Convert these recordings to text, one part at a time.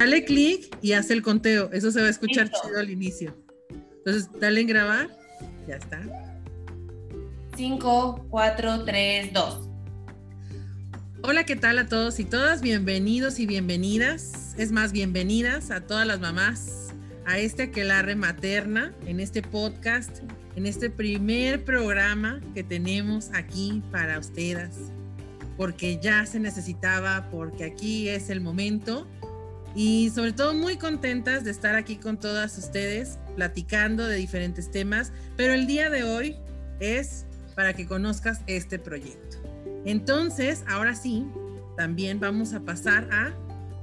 Dale clic y haz el conteo. Eso se va a escuchar chido al inicio. Entonces, dale en grabar. Ya está. 5, 4, 3, 2. Hola, ¿qué tal a todos y todas? Bienvenidos y bienvenidas. Es más, bienvenidas a todas las mamás a este aquelarre materna en este podcast, en este primer programa que tenemos aquí para ustedes, porque ya se necesitaba, porque aquí es el momento y sobre todo muy contentas de estar aquí con todas ustedes platicando de diferentes temas, pero el día de hoy es para que conozcas este proyecto. Entonces, ahora sí, también vamos a pasar a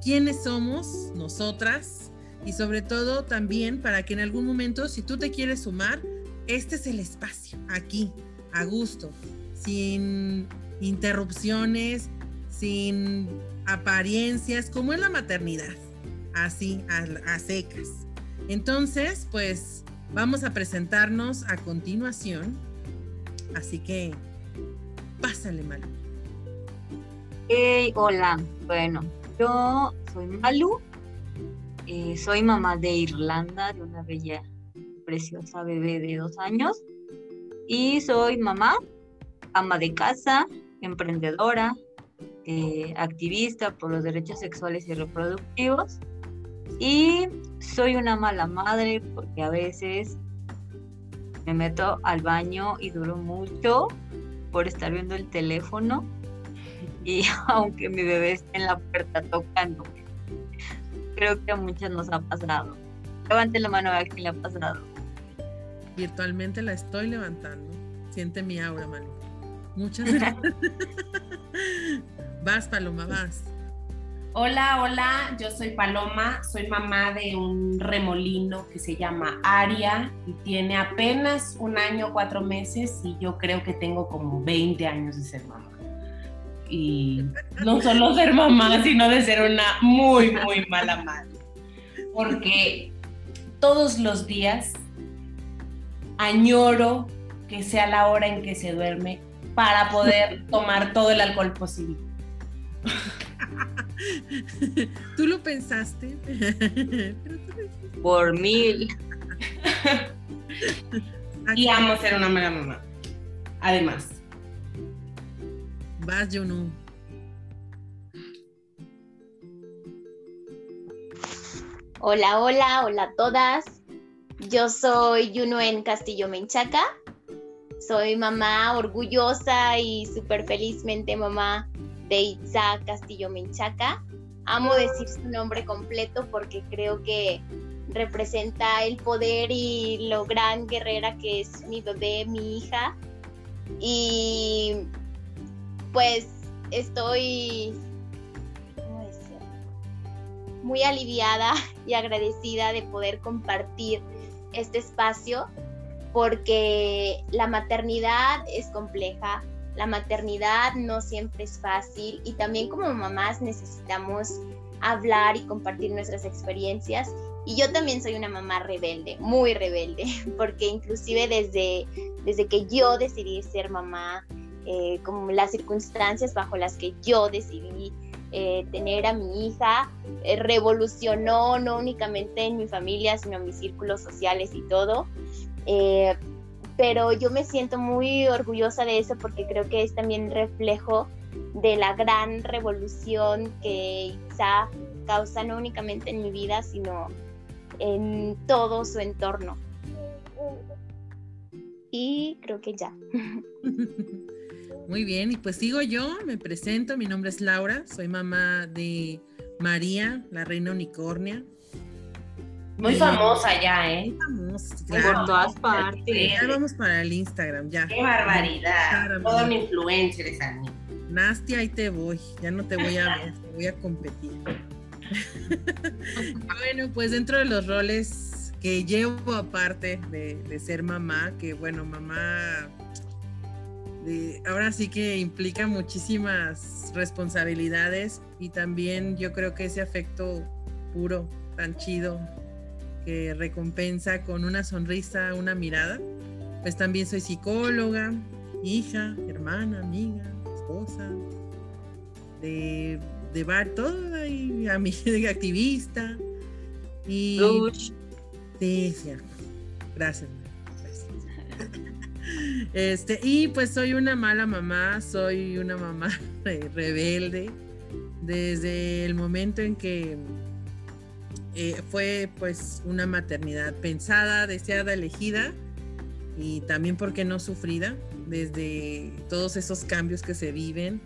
quiénes somos nosotras y sobre todo también para que en algún momento, si tú te quieres sumar, este es el espacio, aquí, a gusto, sin interrupciones, sin apariencias, como en la maternidad, así, a, a secas. Entonces, pues vamos a presentarnos a continuación. Así que Pásale, Malu. Hey, hola. Bueno, yo soy Malu. Eh, soy mamá de Irlanda, de una bella, preciosa bebé de dos años. Y soy mamá, ama de casa, emprendedora, eh, activista por los derechos sexuales y reproductivos. Y soy una mala madre porque a veces me meto al baño y duro mucho por estar viendo el teléfono y aunque mi bebé esté en la puerta tocándome. Creo que a muchas nos ha pasado. Levante la mano a ver quién le ha pasado. Virtualmente la estoy levantando. Siente mi aura, Manu. Muchas gracias. vas, Paloma, vas. Hola, hola, yo soy Paloma, soy mamá de un remolino que se llama Aria y tiene apenas un año, cuatro meses y yo creo que tengo como 20 años de ser mamá. Y no solo ser mamá, sino de ser una muy, muy mala madre. Porque todos los días añoro que sea la hora en que se duerme para poder tomar todo el alcohol posible. Tú lo pensaste. Por mil. y amo ser una mala mamá. Además. Vas, no Hola, hola, hola a todas. Yo soy Yuno en Castillo Menchaca. Soy mamá orgullosa y súper felizmente mamá de Itza Castillo Menchaca. Amo decir su nombre completo porque creo que representa el poder y lo gran guerrera que es mi bebé, mi hija. Y pues estoy muy aliviada y agradecida de poder compartir este espacio porque la maternidad es compleja, la maternidad no siempre es fácil y también como mamás necesitamos hablar y compartir nuestras experiencias. Y yo también soy una mamá rebelde, muy rebelde, porque inclusive desde, desde que yo decidí ser mamá, eh, como las circunstancias bajo las que yo decidí eh, tener a mi hija, eh, revolucionó no únicamente en mi familia, sino en mis círculos sociales y todo pero yo me siento muy orgullosa de eso porque creo que es también reflejo de la gran revolución que Itza causa no únicamente en mi vida, sino en todo su entorno. Y creo que ya. Muy bien, y pues sigo yo, me presento, mi nombre es Laura, soy mamá de María, la reina unicornia, muy famosa ya, ¿eh? Famosa, claro. Por todas partes. Ya vamos para el Instagram, ya. Qué barbaridad. Toda una influencer esa niña. Nastia, ahí te voy. Ya no te voy a ver, te voy a competir. bueno, pues dentro de los roles que llevo aparte de, de ser mamá, que bueno, mamá de, ahora sí que implica muchísimas responsabilidades y también yo creo que ese afecto puro, tan chido, que recompensa con una sonrisa, una mirada. Pues también soy psicóloga, hija, hermana, amiga, esposa, de, de bar, todo ahí, a mi activista. Y, sí, cierto. Gracias. Este, y pues soy una mala mamá, soy una mamá rebelde. Desde el momento en que eh, fue pues una maternidad pensada, deseada, elegida y también porque no sufrida, desde todos esos cambios que se viven,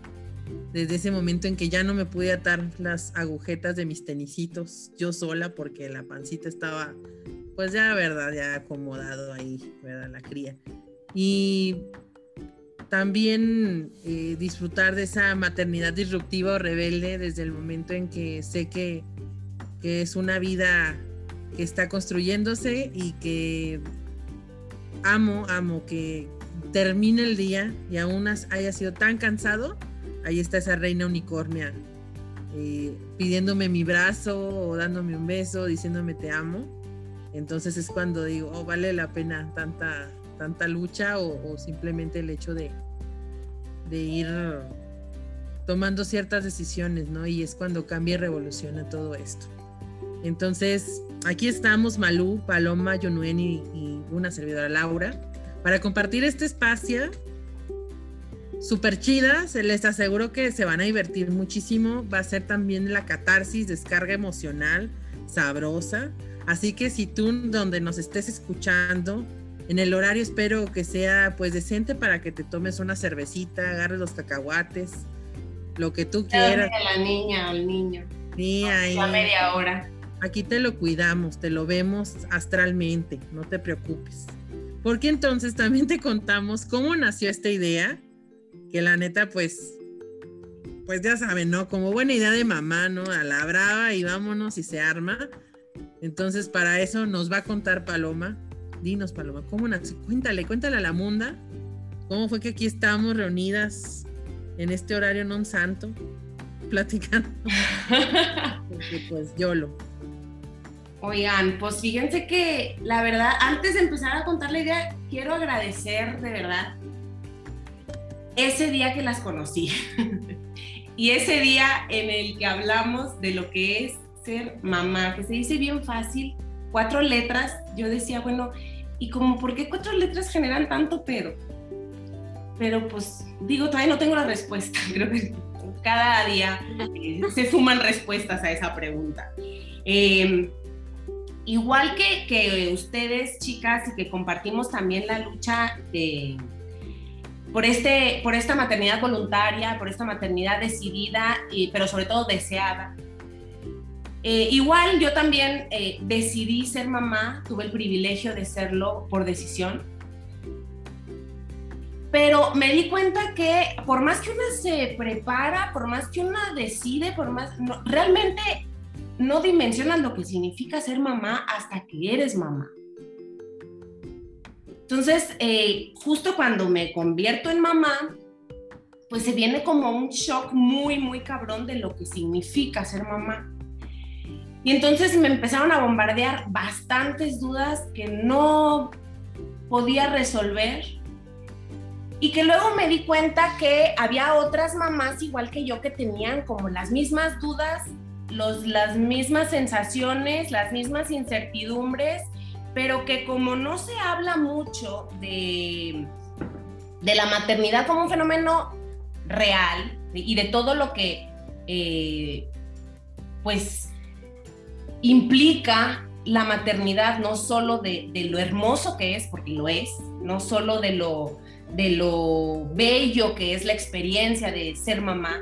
desde ese momento en que ya no me pude atar las agujetas de mis tenisitos yo sola porque la pancita estaba pues ya, ¿verdad? Ya acomodado ahí, ¿verdad? La cría. Y también eh, disfrutar de esa maternidad disruptiva o rebelde desde el momento en que sé que, que es una vida que está construyéndose y que amo, amo que termine el día y aún haya sido tan cansado, ahí está esa reina unicornia eh, pidiéndome mi brazo o dándome un beso, diciéndome te amo. Entonces es cuando digo, oh, vale la pena tanta, tanta lucha o, simplemente el hecho de, de, ir tomando ciertas decisiones, ¿no? Y es cuando cambia y revoluciona todo esto. Entonces, aquí estamos, Malú, Paloma, Yonuen y, y una servidora Laura, para compartir este espacio súper chida. Se les aseguro que se van a divertir muchísimo. Va a ser también la catarsis, descarga emocional, sabrosa. Así que si tú donde nos estés escuchando, en el horario espero que sea pues decente para que te tomes una cervecita, agarres los cacahuates, lo que tú quieras. A la niña, al niño. Sí, ahí. A media hora. Aquí te lo cuidamos, te lo vemos astralmente, no te preocupes. Porque entonces también te contamos cómo nació esta idea, que la neta pues pues ya saben, ¿no? Como buena idea de mamá, ¿no? A la brava y vámonos y se arma. Entonces, para eso nos va a contar Paloma. Dinos, Paloma, ¿cómo nació? Cuéntale, cuéntale a la munda. ¿Cómo fue que aquí estamos reunidas en este horario non santo? Platicando. Porque pues YOLO. Oigan, pues fíjense que la verdad, antes de empezar a contar la idea, quiero agradecer de verdad ese día que las conocí y ese día en el que hablamos de lo que es ser mamá, que se dice bien fácil, cuatro letras, yo decía, bueno, ¿y como por qué cuatro letras generan tanto pedo? Pero pues digo, todavía no tengo la respuesta, creo que cada día eh, se suman respuestas a esa pregunta. Em, igual que, ustedes, chicas, y que compartimos también la lucha de, por, este, por esta maternidad voluntaria, por esta maternidad decidida, y, pero sobre todo deseada, eh, igual yo también eh, decidí ser mamá, tuve el privilegio de serlo por decisión, pero me di cuenta que por más que una se prepara, por más que una decide, por más, realmente no dimensionas lo que significa ser mamá hasta que eres mamá. Entonces, eh, justo cuando me convierto en mamá, pues se viene como un shock muy, muy cabrón de lo que significa ser mamá. Y entonces me empezaron a bombardear bastantes dudas que no podía resolver y que luego me di cuenta que había otras mamás igual que yo que tenían como las mismas dudas, los, las mismas sensaciones, las mismas incertidumbres, pero que como no se habla mucho de, de la maternidad como un fenómeno real y de todo lo que eh, pues implica la maternidad no solo de, lo hermoso que es, porque lo es, no solo de lo, de lo bello que es la experiencia de ser mamá,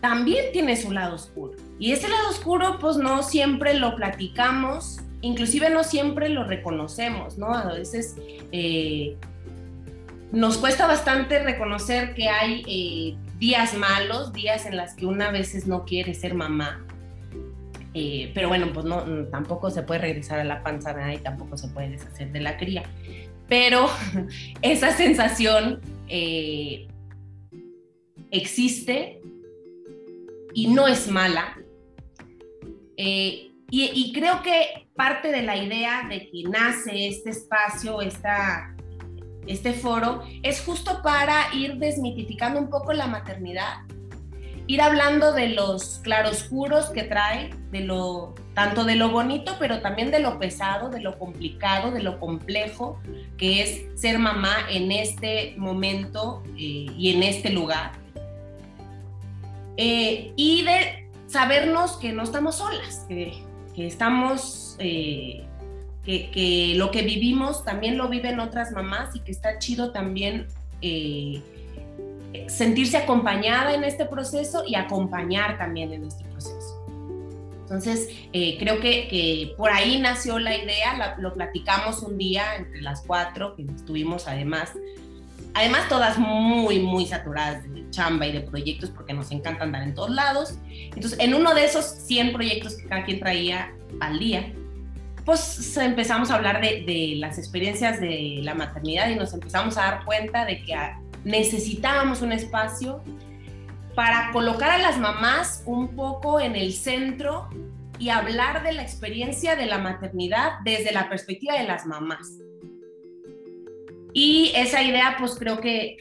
también tiene su lado oscuro. Y ese lado oscuro, pues no siempre lo platicamos, inclusive no siempre lo reconocemos, ¿no? A veces eh, nos cuesta bastante reconocer que hay eh, días malos, días en las que una a veces no quiere ser mamá, eh, pero bueno, pues no, tampoco se puede regresar a la panza y tampoco se puede deshacer de la cría. Pero esa sensación existe y no es mala. Eh, y, creo que parte de la idea de que nace este espacio, esta, este foro, es justo para ir desmitificando un poco la maternidad ir hablando de los claroscuros que trae, de lo, tanto de lo bonito, pero también de lo pesado, de lo complicado, de lo complejo que es ser mamá en este momento eh, y en este lugar. Eh, y de sabernos que no estamos solas, que, estamos, eh, que, que, lo que vivimos también lo viven otras mamás y que está chido también sentirse acompañada en este proceso y acompañar también en este proceso. Entonces, eh, creo que, por ahí nació la idea, lo platicamos un día entre las cuatro, que estuvimos además, además todas muy, muy saturadas de chamba y de proyectos porque nos encanta andar en todos lados. Entonces, en uno de esos 100 proyectos que cada quien traía al día, pues empezamos a hablar de, de las experiencias de la maternidad y nos empezamos a dar cuenta de que necesitábamos un espacio para colocar a las mamás un poco en el centro y hablar de la experiencia de la maternidad desde la perspectiva de las mamás. Y esa idea, pues creo que,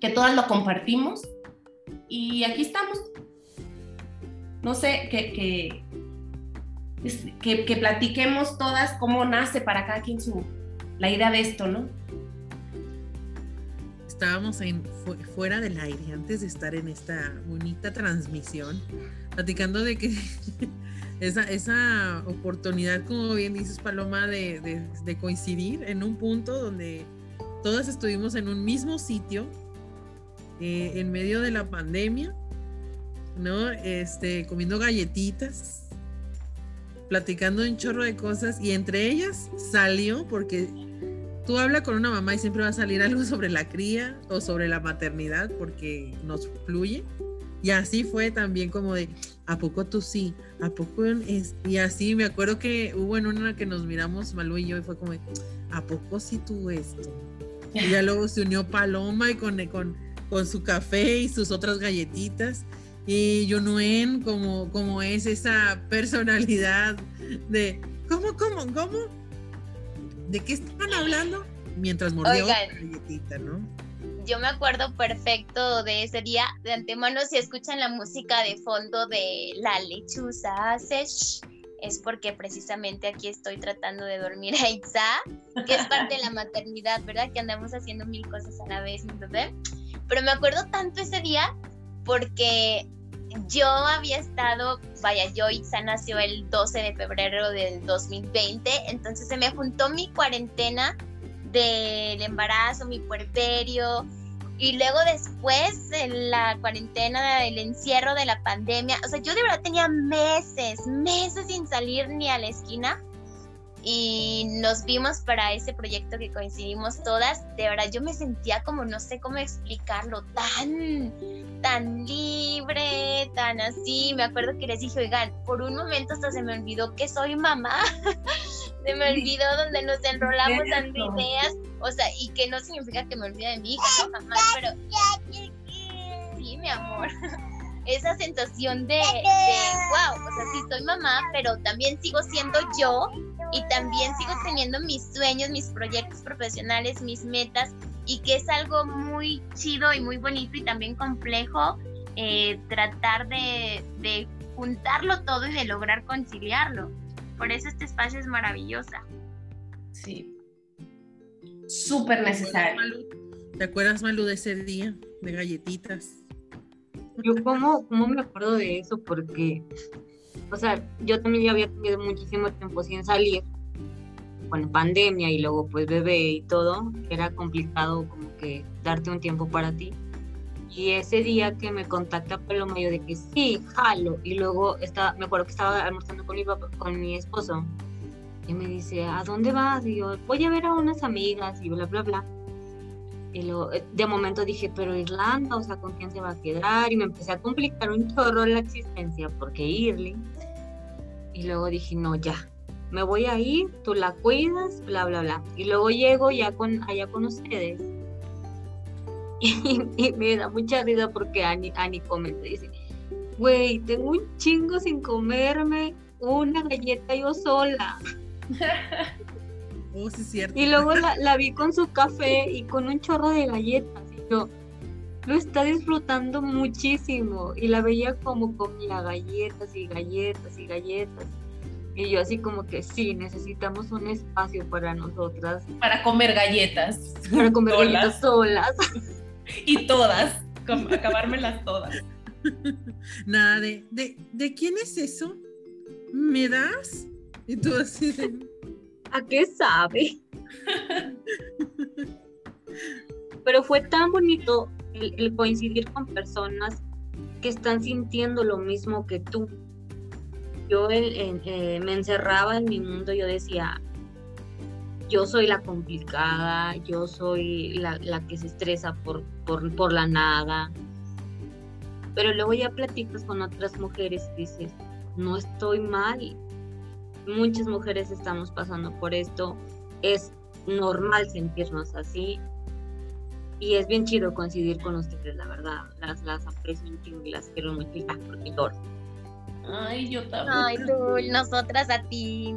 que, todas lo compartimos y aquí estamos. No sé, que, que, que, platiquemos todas cómo nace para cada quien su, la idea de esto, ¿no? estábamos en, fuera del aire, antes de estar en esta bonita transmisión, platicando de que esa, esa oportunidad, como bien dices, Paloma, de, de, coincidir en un punto donde todas estuvimos en un mismo sitio, eh, en medio de la pandemia, ¿no? Este, comiendo galletitas, platicando un chorro de cosas, y entre ellas salió, porque tú habla con una mamá y siempre va a salir algo sobre la cría o sobre la maternidad porque nos fluye. Y así fue también como de, ¿a poco tú sí? ¿A poco es? Y así me acuerdo que hubo en una que nos miramos Malú y yo y fue como, ¿a poco sí tú esto? Y ya luego se unió Paloma y con, con, con su café y sus otras galletitas. Y Yunuen como, como es esa personalidad de, ¿cómo, cómo, cómo? ¿De qué estaban hablando? Mientras mordía la galletita, ¿no? Yo me acuerdo perfecto de ese día. De antemano, si escuchan la música de fondo de La lechuza hace es porque precisamente aquí estoy tratando de dormir a Itza, que es parte de la maternidad, ¿verdad? Que andamos haciendo mil cosas a la vez, mi bebé. Pero me acuerdo tanto ese día porque yo había estado, vaya, yo Itza nació el 12 de febrero del 2020, entonces se me juntó mi cuarentena del embarazo, mi puerperio, y luego después en la cuarentena del encierro de la pandemia, o sea, yo de verdad tenía meses, meses sin salir ni a la esquina y nos vimos para ese proyecto que coincidimos todas. De verdad, yo me sentía como, no sé cómo explicarlo, tan, tan libre, tan así. Me acuerdo que les dije, oigan, por un momento hasta se me olvidó que soy mamá. se me olvidó donde nos enrolamos dando ideas. O sea, y que no significa que me olvide de mi hija, no jamás, pero... Sí, mi amor. esa sensación de, de, wow, o sea, sí soy mamá, pero también sigo siendo yo y también sigo teniendo mis sueños, mis proyectos profesionales, mis metas y que es algo muy chido y muy bonito y también complejo eh, tratar de, de juntarlo todo y de lograr conciliarlo. Por eso este espacio es maravillosa. Sí. Súper necesario. ¿Te acuerdas, Malu, de ese día de galletitas? Yo como, como me acuerdo de eso porque, o sea, yo también ya había tenido muchísimo tiempo sin salir, con pandemia y luego pues bebé y todo, era complicado como que darte un tiempo para ti. Y ese día que me contacta Paloma, yo de que sí, jalo. Y luego estaba, me acuerdo que estaba almorzando con mi, con mi esposo. Y me dice, ¿a dónde vas? Y yo, voy a ver a unas amigas y bla, bla, bla. Y lo, eh, de momento dije, pero Irlanda, o sea, ¿con quién se va a quedar? Y me empecé a complicar un chorro la existencia, porque irle. Y luego dije, no, ya, me voy a ir, tú la cuidas, bla, bla, bla. Y luego llego ya con, allá con ustedes. Y, me da mucha risa porque Ani, Ani comenta, dice, güey, tengo un chingo sin comerme una galleta yo sola. Oh, sí, cierto. Y luego la, vi con su café y con un chorro de galletas. Y yo, lo está disfrutando muchísimo y la veía como comía galletas y galletas y galletas. Y yo así como que sí, necesitamos un espacio para nosotras. Para comer galletas. Para comer galletas solas. Y todas, acabármelas todas. Nada de, de, ¿de quién es eso? ¿Me das? Y tú así ¿A qué sabe? Pero fue tan bonito el, coincidir con personas que están sintiendo lo mismo que tú. Yo eh, me encerraba en mi mundo, yo decía, yo soy la complicada, yo soy la, que se estresa por, por, por, la nada. Pero luego ya platicas con otras mujeres y dices, no estoy mal. Muchas mujeres estamos pasando por esto. Es normal sentirnos así. Y es bien chido coincidir con ustedes, la verdad. Las, las aprecio mucho y las quiero mucho y las Ay, yo también. Ay, tú, nosotras a ti.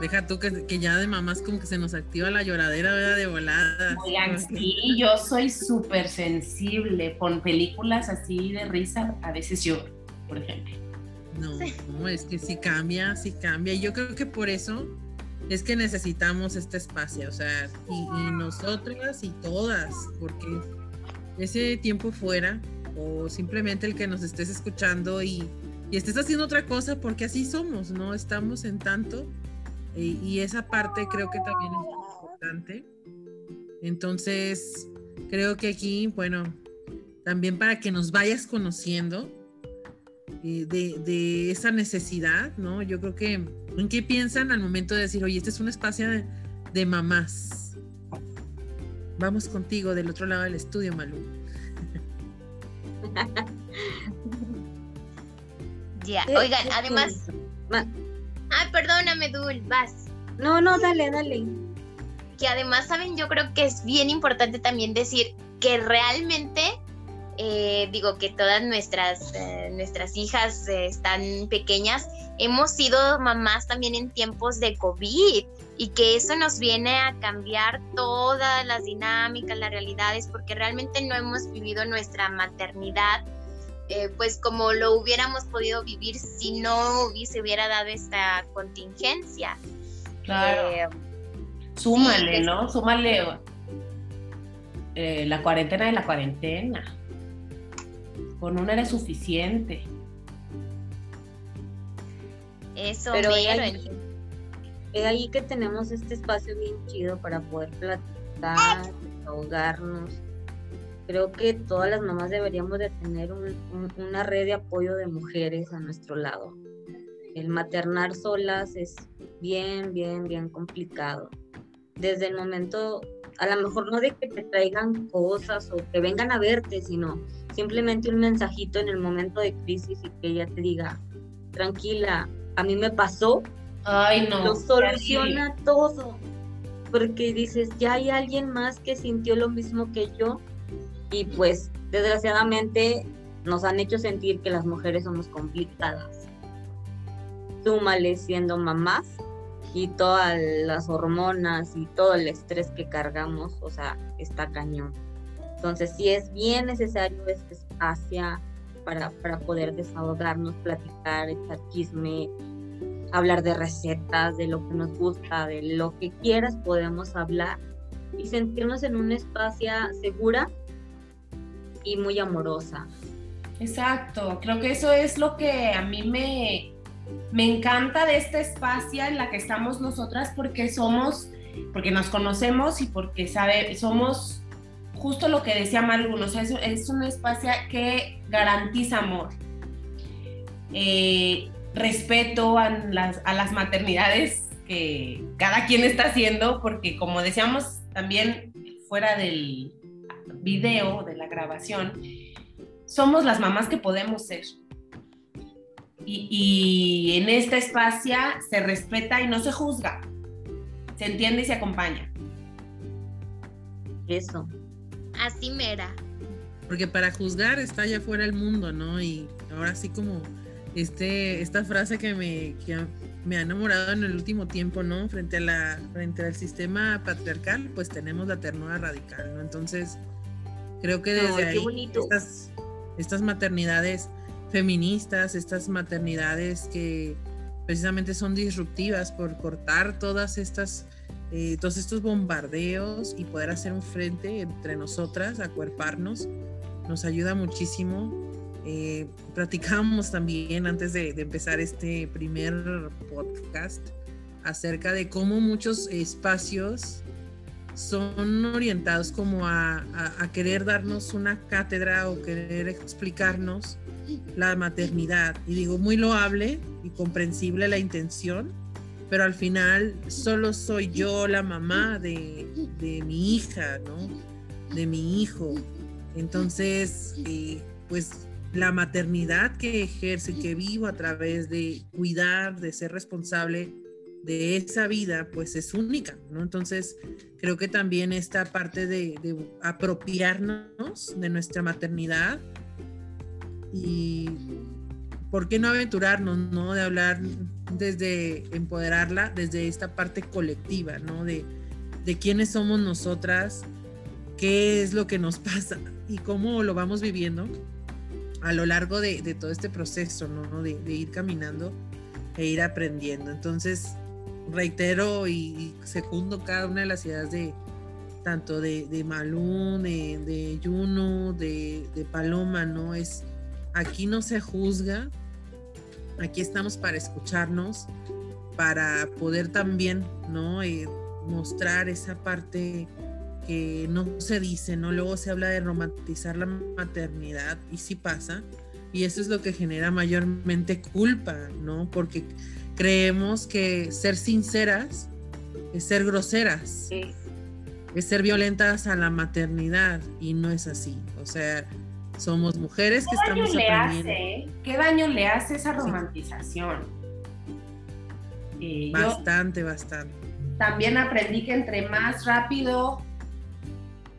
Deja tú que, que, ya de mamás como que se nos activa la lloradera, ¿verdad? De volada. Oigan, sí, yo soy súper sensible. Con películas así de risa, a veces lloro, por ejemplo. No, no, es que sí cambia, sí cambia. Y yo creo que por eso es que necesitamos este espacio, o sea, y, nosotras y todas, porque ese tiempo fuera, o simplemente el que nos estés escuchando y, y estés haciendo otra cosa, porque así somos, ¿no? Estamos en tanto, y, y esa parte creo que también es importante. Entonces, creo que aquí, bueno, también para que nos vayas conociendo, eh, de, esa necesidad, ¿no? Yo creo que, ¿en qué piensan al momento de decir, oye, este es un espacio de, mamás? Vamos contigo del otro lado del estudio, Malú. ya, oigan, además... Ay, perdóname, Dul, vas. No, no, dale, dale. Que además, saben, yo creo que es bien importante también decir que realmente eh, digo que todas nuestras, eh, nuestras hijas eh, están pequeñas, hemos sido mamás también en tiempos de COVID y que eso nos viene a cambiar todas las dinámicas, las realidades, porque realmente no hemos vivido nuestra maternidad pues como lo hubiéramos podido vivir si no hubiese hubiera dado esta contingencia. Claro. Súmale, ¿no? Súmale la cuarentena de la cuarentena. Con una era suficiente. Eso, pero es ahí, que tenemos este espacio bien chido para poder platicar, ahogarnos. Creo que todas las mamás deberíamos de tener una red de apoyo de mujeres a nuestro lado. El maternar solas es bien, bien, bien complicado. Desde el momento, a lo mejor no de que te traigan cosas o que vengan a verte, sino simplemente un mensajito en el momento de crisis y que ella te diga, tranquila, a mí me pasó, Ay, no, lo soluciona todo, porque dices, ya hay alguien más que sintió lo mismo que yo y pues desgraciadamente nos han hecho sentir que las mujeres somos complicadas. Súmale siendo mamás y todas las hormonas y todo el estrés que cargamos, o sea, está cañón. Entonces sí es bien necesario este espacio para, para poder desahogarnos, platicar, echar chisme, hablar de recetas, de lo que nos gusta, de lo que quieras podemos hablar y sentirnos en un espacio segura y muy amorosa. Exacto, creo que eso es lo que a mí me, me encanta de este espacio en la que estamos nosotras porque somos, porque nos conocemos y porque sabe, somos justo lo que decía Malu, o sea, es, un espacio que garantiza amor, eh, respeto a las, a las maternidades que cada quien está haciendo, porque como decíamos también fuera del video, de la grabación, somos las mamás que podemos ser. Y, y, en este espacio se respeta y no se juzga, se entiende y se acompaña. Eso, Así mera. Porque para juzgar está allá afuera el mundo, ¿no? Y ahora sí como este, esta frase que me, me ha enamorado en el último tiempo, ¿no? Frente a la, frente al sistema patriarcal, pues tenemos la ternura radical, ¿no? Entonces, creo que desde ahí estas, estas maternidades feministas, estas maternidades que precisamente son disruptivas por cortar todas estas eh, todos estos bombardeos y poder hacer un frente entre nosotras, acuerparnos, nos ayuda muchísimo. Eh, platicábamos también antes de, empezar este primer podcast acerca de cómo muchos espacios son orientados como a, querer darnos una cátedra o querer explicarnos la maternidad. Y digo, muy loable y comprensible la intención, pero al final solo soy yo la mamá de, mi hija, ¿no? De mi hijo. Entonces, eh, pues la maternidad que ejerce, que vivo a través de cuidar, de ser responsable de esa vida, pues es única, ¿no? Entonces, creo que también esta parte de, de apropiarnos de nuestra maternidad y ¿por qué no aventurarnos, no? De hablar desde empoderarla, desde esta parte colectiva, ¿no? De, de quiénes somos nosotras, qué es lo que nos pasa y cómo lo vamos viviendo a lo largo de, todo este proceso, ¿no? De, ir caminando e ir aprendiendo. Entonces, reitero y, secundo cada una de las ideas de tanto de, de Malú, de, de Juno, de, de Paloma, ¿no? Es aquí no se juzga, Aquí estamos para escucharnos, para poder también, ¿no? Eh, mostrar esa parte que no se dice, ¿no? Luego se habla de romantizar la maternidad y sí pasa. Y eso es lo que genera mayormente culpa, ¿no? Porque creemos que ser sinceras es ser groseras, es ser violentas a la maternidad y no es así. O sea, somos mujeres que estamos aprendiendo. ¿Qué daño le hace esa romantización? Eh, bastante, bastante. También aprendí que entre más rápido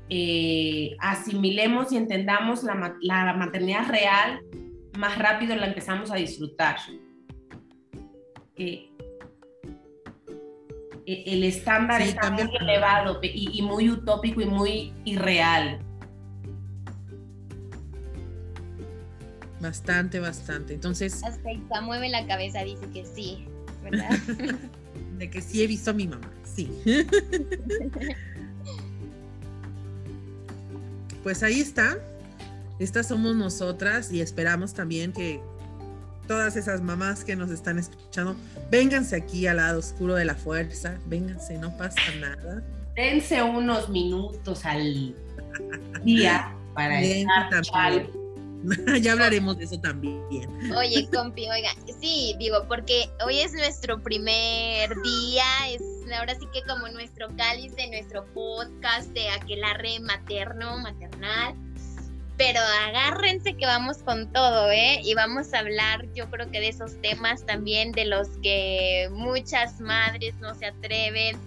eh, asimilemos y entendamos la, maternidad real, más rápido la empezamos a disfrutar. Eh, el estándar está muy elevado y, y, muy utópico y muy irreal. Bastante, bastante. Entonces. Hasta mueve la cabeza, dice que sí, ¿verdad? de que sí he visto a mi mamá, sí. pues ahí está. Estas somos nosotras y esperamos también que todas esas mamás que nos están escuchando, vénganse aquí al lado oscuro de la fuerza, vénganse, no pasa nada. Dense unos minutos al día para estar ya hablaremos de eso también. Oye, compi, oiga, sí, digo, porque hoy es nuestro primer día, es ahora sí que como nuestro cáliz de nuestro podcast de aquelarre materno, maternal. Pero agárrense que vamos con todo, ¿eh? Y vamos a hablar, yo creo que de esos temas también, de los que muchas madres no se atreven,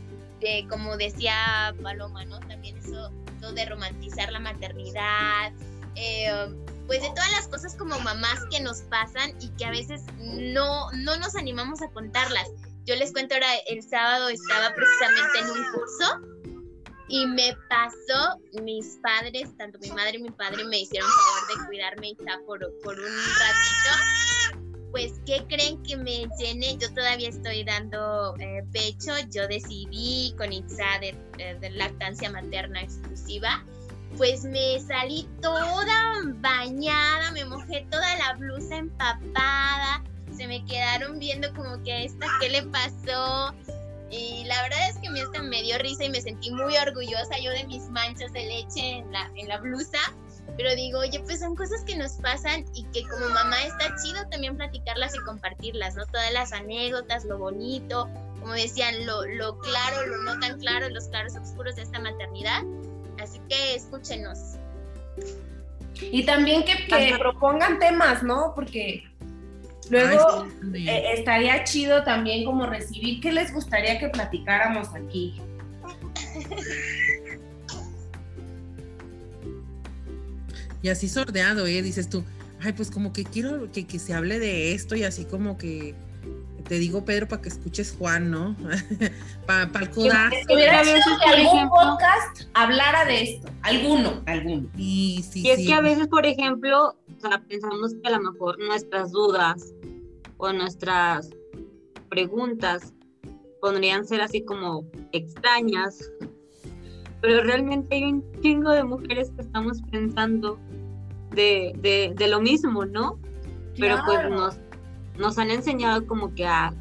de como decía Paloma, ¿no? También eso, eso de romantizar la maternidad, eh, pues de todas las cosas como mamás que nos pasan y que a veces no, no nos animamos a contarlas. Yo les cuento ahora, el sábado estaba precisamente en un curso y me pasó, mis padres, tanto mi madre y mi padre, me hicieron favor de cuidarme ya por, por un ratito. Pues, ¿qué creen que me llene? Yo todavía estoy dando eh, pecho. Yo decidí con ITSA de lactancia materna exclusiva pues me salí toda bañada, me mojé toda la blusa empapada, se me quedaron viendo como que a esta qué le pasó. Y la verdad es que me, hasta me dio risa y me sentí muy orgullosa yo de mis manchas de leche en la, en la blusa. Pero digo, oye, pues son cosas que nos pasan y que como mamá está chido también platicarlas y compartirlas, ¿no? Todas las anécdotas, lo bonito, como decían, lo, lo claro, lo no tan claro, los claros oscuros de esta maternidad Así que escúchenos. Y también que, propongan temas, ¿no? Porque luego eh, estaría chido también como recibir qué les gustaría que platicáramos aquí. Y así sordeado, ¿eh? Dices tú, ay, pues como que quiero que, que se hable de esto y así como que te digo Pedro para que escuches Juan, ¿no? para el codazo. Que hubiera que algún podcast hablara de esto, alguno, alguno. Y, sí, y es que a veces, por ejemplo, o sea, pensamos que a lo mejor nuestras dudas o nuestras preguntas podrían ser así como extrañas, pero realmente hay un chingo de mujeres que estamos pensando de, de, lo mismo, ¿no? Pero pues nos, nos han enseñado como que a,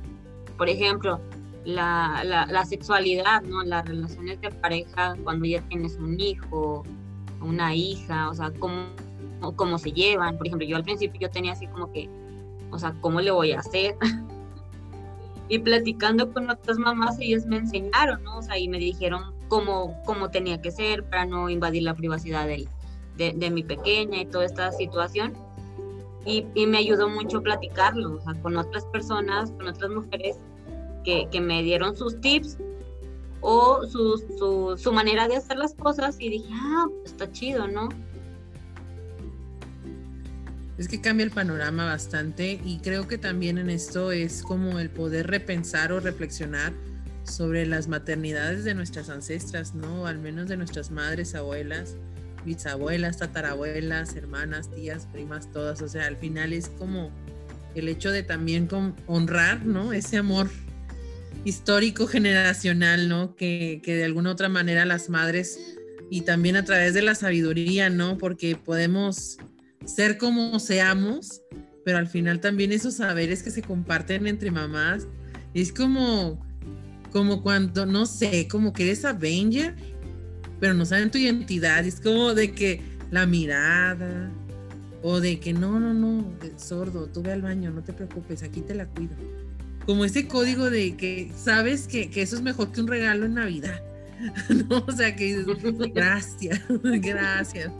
por ejemplo, la, la, sexualidad, ¿no? Las relaciones de pareja cuando ya tienes un hijo, una hija, o sea, cómo, cómo se llevan. Por ejemplo, yo al principio yo tenía así como que, o sea, ¿cómo le voy a hacer? y platicando con otras mamás, ellas me enseñaron, ¿no? O sea, y me dijeron cómo, cómo tenía que ser para no invadir la privacidad de, de, mi pequeña y toda esta situación. Y, me ayudó mucho platicarlo, con otras personas, con otras mujeres que, que me dieron sus tips o su, su, su, manera de hacer las cosas y dije, ah, pues está chido, ¿no? Es que cambia el panorama bastante y creo que también en esto es como el poder repensar o reflexionar sobre las maternidades de nuestras ancestras, ¿no? Al menos de nuestras madres, abuelas, bisabuelas, tatarabuelas, hermanas, tías, primas, todas. O sea, al final es como el hecho de también honrar, ¿no? Ese amor histórico, generacional, ¿no? Que, que de alguna otra manera las madres y también a través de la sabiduría, ¿no? Porque podemos ser como seamos, pero al final también esos saberes que se comparten entre mamás, es como, como cuando, no sé, como que eres Avenger, pero no saben tu identidad, es como de que la mirada, o de que no, no, no, sordo, tú ve al baño, no te preocupes, aquí te la cuido. Como ese código de que sabes que, que eso es mejor que un regalo en Navidad. ¿no? O sea, que gracias, gracias.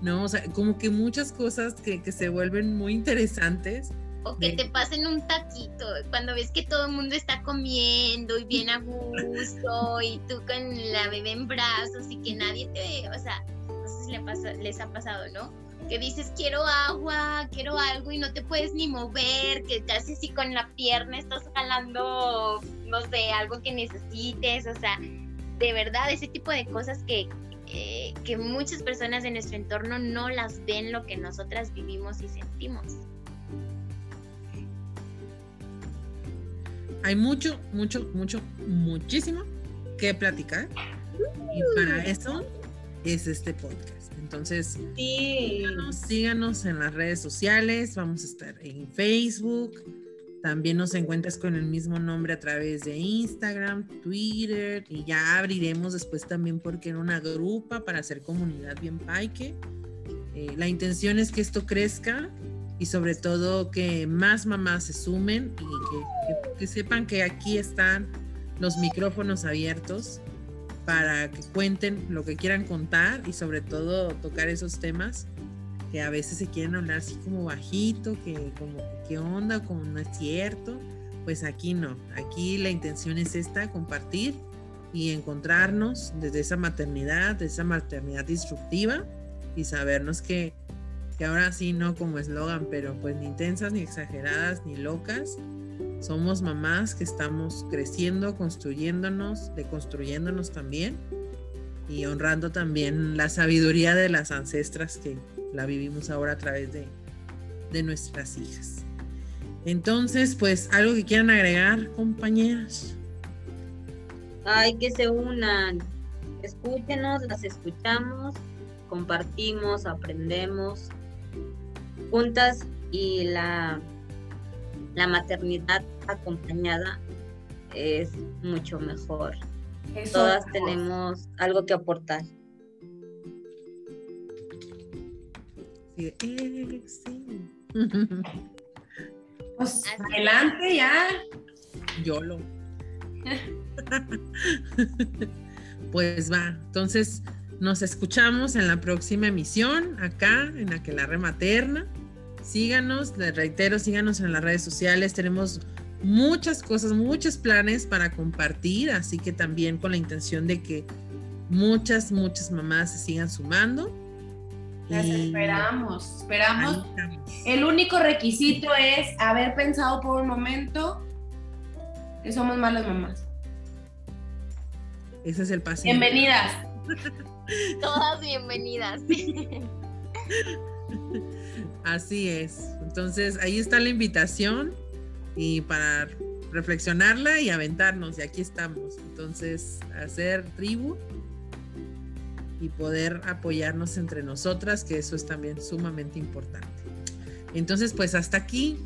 ¿no? O sea, como que muchas cosas que, que se vuelven muy interesantes. O que te pasen un taquito, cuando ves que todo el mundo está comiendo y bien a gusto y tú con la bebé en brazos y que nadie te ve, o sea, no sé si pasa, les ha pasado, ¿no? Que dices quiero agua, quiero algo y no te puedes ni mover, que casi si con la pierna estás jalando, no sé, algo que necesites, o sea, de verdad, ese tipo de cosas que, eh, que muchas personas de nuestro entorno no las ven lo que nosotras vivimos y sentimos. Hay mucho, mucho, mucho, muchísimo que platicar. Y para eso es este podcast. Entonces, síganos, síganos en las redes sociales. Vamos a estar en Facebook, también nos encuentras con el mismo nombre a través de Instagram, Twitter y ya abriremos después también porque en una grupa para hacer comunidad bien paique. Eh, la intención es que esto crezca y sobre todo que más mamás se sumen y que sepan que aquí están los micrófonos abiertos para que cuenten lo que quieran contar y sobre todo tocar esos temas que a veces se quieren hablar así como bajito, que como qué onda, como no es cierto. Pues aquí no, aquí la intención es esta, compartir y encontrarnos desde esa maternidad, de esa maternidad disruptiva y sabernos que, que ahora sí no como eslogan, pero pues ni intensas, ni exageradas, ni locas. Somos mamás que estamos creciendo, construyéndonos, deconstruyéndonos también y honrando también la sabiduría de las ancestras que, la vivimos ahora a través de, nuestras hijas. Entonces, pues, algo que quieran agregar, compañeras. Ay, que se unan. Escúchenos, las escuchamos, compartimos, aprendemos juntas y la, la maternidad acompañada es mucho mejor. Todas tenemos algo que aportar. Pues adelante ya. YOLO. pues va, entonces nos escuchamos en la próxima emisión, acá en Aquelarre Materna. Síganos, les reitero, síganos en las redes sociales. Tenemos muchas cosas, muchos planes para compartir, así que también con la intención de que muchas, muchas mamás se sigan sumando. Las esperamos, esperamos. El único requisito es haber pensado por un momento que somos malas mamás. Ese es el paso. Bienvenidas. Todas bienvenidas. Así es. Entonces, ahí está la invitación y para reflexionarla y aventarnos, y aquí estamos. Entonces, hacer tribu y poder apoyarnos entre nosotras, que eso es también sumamente importante. Entonces, pues hasta aquí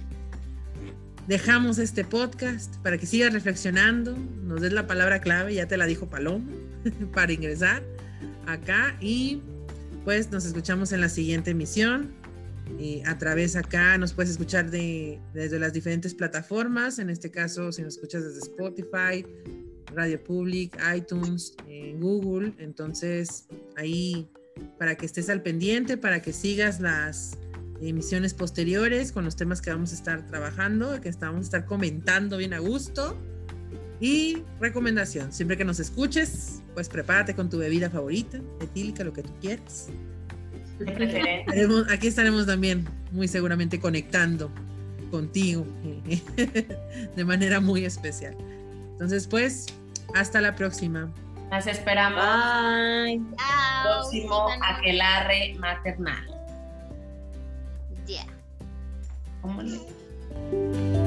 dejamos este podcast para que sigas reflexionando, nos des la palabra clave, ya te la dijo Paloma, para ingresar acá y pues nos escuchamos en la siguiente emisión. Y a través acá nos puedes escuchar de, desde las diferentes plataformas, en este caso si nos escuchas desde Spotify, Radio Public, iTunes, Google, entonces ahí para que estés al pendiente, para que sigas las emisiones posteriores con los temas que vamos a estar trabajando, que vamos a estar comentando bien a gusto. Y recomendación, siempre que nos escuches, pues prepárate con tu bebida favorita, etílica, lo que tú quieras. Aquí estaremos también muy seguramente conectando contigo de manera muy especial. Entonces, pues, hasta la próxima. Las esperamos. Bye. Próximo aquelarre maternal. Yeah. ¿Cómo le?